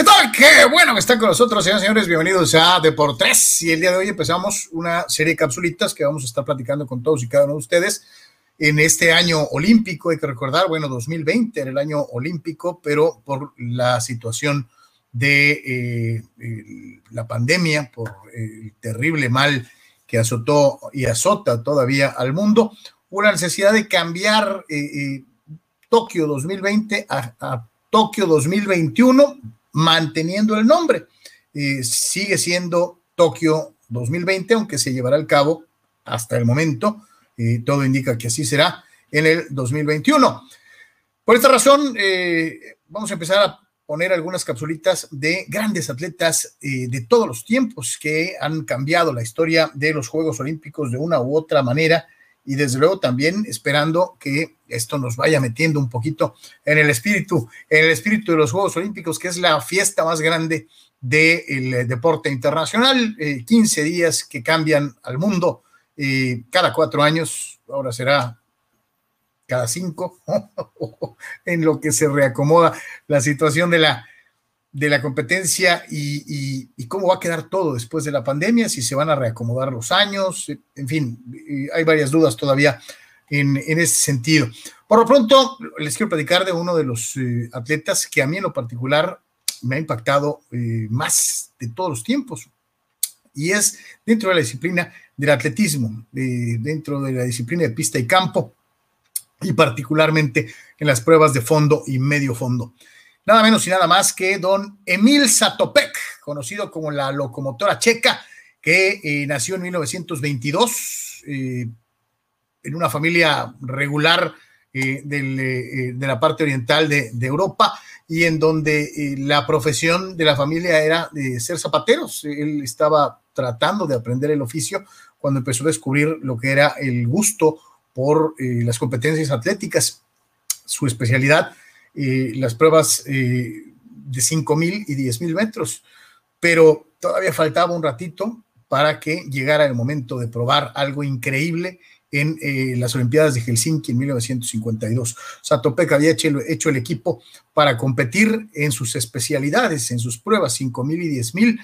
¿Qué tal? Qué bueno que están con nosotros, señores y señores. Bienvenidos a Deportes. Y el día de hoy empezamos una serie de capsulitas que vamos a estar platicando con todos y cada uno de ustedes en este año olímpico. Hay que recordar, bueno, 2020 era el año olímpico, pero por la situación de eh, la pandemia, por el terrible mal que azotó y azota todavía al mundo, la necesidad de cambiar eh, eh, Tokio 2020 a, a Tokio 2021 manteniendo el nombre. Eh, sigue siendo Tokio 2020, aunque se llevará a cabo hasta el momento. Eh, todo indica que así será en el 2021. Por esta razón, eh, vamos a empezar a poner algunas capsulitas de grandes atletas de todos los tiempos que han cambiado la historia de los Juegos Olímpicos de una u otra manera y desde luego también esperando que esto nos vaya metiendo un poquito en el espíritu, en el espíritu de los Juegos Olímpicos, que es la fiesta más grande del deporte internacional, 15 días que cambian al mundo cada cuatro años, ahora será cada cinco, en lo que se reacomoda la situación de la, de la competencia y, cómo va a quedar todo después de la pandemia, si se van a reacomodar los años, en fin, hay varias dudas todavía en, ese sentido. Por lo pronto, les quiero platicar de uno de los eh, atletas que a mí en lo particular me ha impactado eh, más de todos los tiempos, y es dentro de la disciplina del atletismo, dentro de la disciplina de pista y campo, y particularmente en las pruebas de fondo y medio fondo nada menos y nada más que don Emil Satopek, conocido como la locomotora checa, que eh, nació en 1922 eh, en una familia regular eh, de la parte oriental de, Europa y en donde la profesión de la familia era ser zapateros. Él estaba tratando de aprender el oficio cuando empezó a descubrir lo que era el gusto por las competencias atléticas. Su especialidad las pruebas eh, de 5.000 y 10.000 metros, pero todavía faltaba un ratito para que llegara el momento de probar algo increíble en eh, las Olimpiadas de Helsinki en 1952. Satopek había hecho, el equipo para competir en sus especialidades, en sus pruebas 5.000 y 10.000,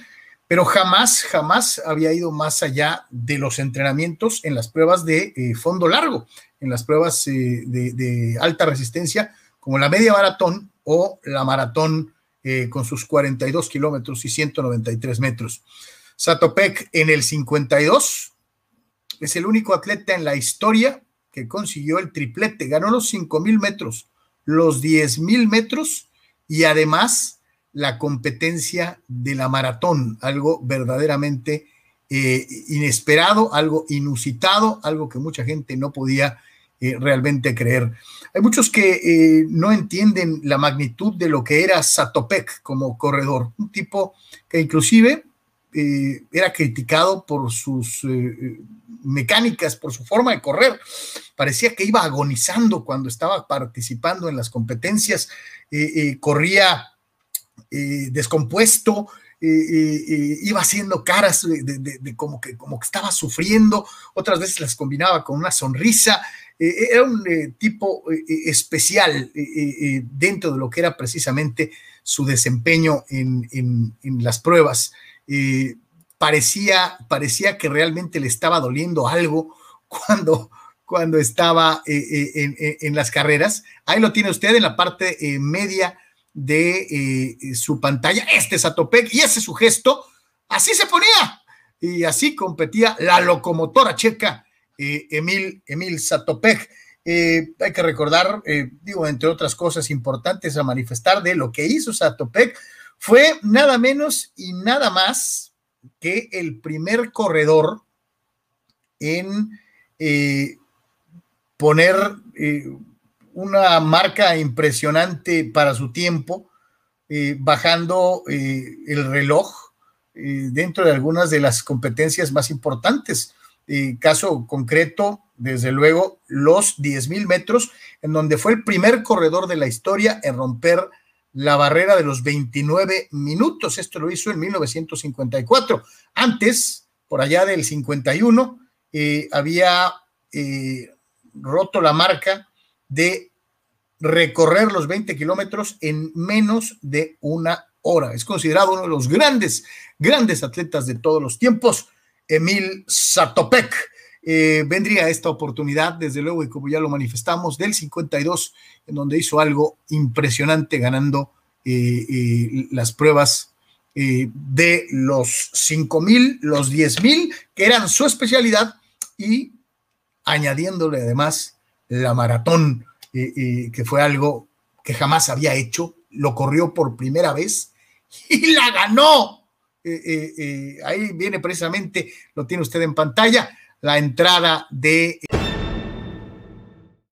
pero jamás, jamás había ido más allá de los entrenamientos en las pruebas de eh, fondo largo, en las pruebas de alta resistencia, como la media maratón o la maratón eh, con sus 42 kilómetros y 193 metros. Satopek en el 52 es el único atleta en la historia que consiguió el triplete, ganó los 5.000 metros, los 10.000 metros y además la competencia de la maratón, algo verdaderamente eh, inesperado, algo inusitado, algo que mucha gente no podía eh, realmente creer. Hay muchos que eh, no entienden la magnitud de lo que era Satopek como corredor, un tipo que inclusive eh, era criticado por sus mecánicas, por su forma de correr. Parecía que iba agonizando cuando estaba participando en las competencias, corría descompuesto, iba haciendo caras de, como, que, como que estaba sufriendo, otras veces las combinaba con una sonrisa, eh, era un eh, tipo eh, especial dentro de lo que era precisamente su desempeño en, las pruebas. parecía, parecía que realmente le estaba doliendo algo cuando, cuando estaba en, las carreras. Ahí lo tiene usted en la parte media de su pantalla. Este es Atopec y ese es su gesto. Así se ponía y así competía la locomotora checa Emil, Emil Satopek. Eh, hay que recordar, eh, digo, entre otras cosas importantes a manifestar de lo que hizo Satopek, fue nada menos y nada más que el primer corredor en eh, poner una marca impresionante para su tiempo, bajando el reloj dentro de algunas de las competencias más importantes caso concreto, desde luego, los 10 mil metros, en donde fue el primer corredor de la historia en romper la barrera de los 29 minutos. Esto lo hizo en 1954. Antes, por allá del 51, eh, había eh, roto la marca de recorrer los 20 kilómetros en menos de una hora. Es considerado uno de los grandes, grandes atletas de todos los tiempos, Emil Satopek. Eh, vendría esta oportunidad, desde luego, y como ya lo manifestamos, del 52, en donde hizo algo impresionante ganando eh, eh, las pruebas de los 5.000, los 10.000, que eran su especialidad, y añadiéndole además la maratón, que fue algo que jamás había hecho, lo corrió por primera vez y la ganó. Ahí viene precisamente, lo tiene usted en pantalla, la entrada de...